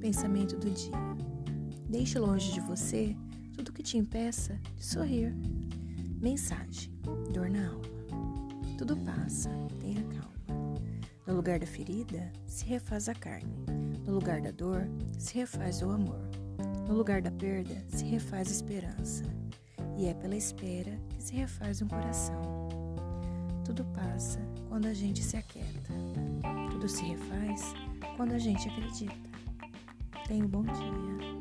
pensamento do dia. Deixe longe de você tudo que te impeça de sorrir. Mensagem: dor na alma. Tudo passa, tenha calma. No lugar da ferida, se refaz a carne. No lugar da dor, se refaz o amor. No lugar da perda, se refaz a esperança. E é pela espera que se refaz um coração. Tudo passa quando a gente se aquieta. Tudo se refaz quando a gente acredita. Tenha um bom dia.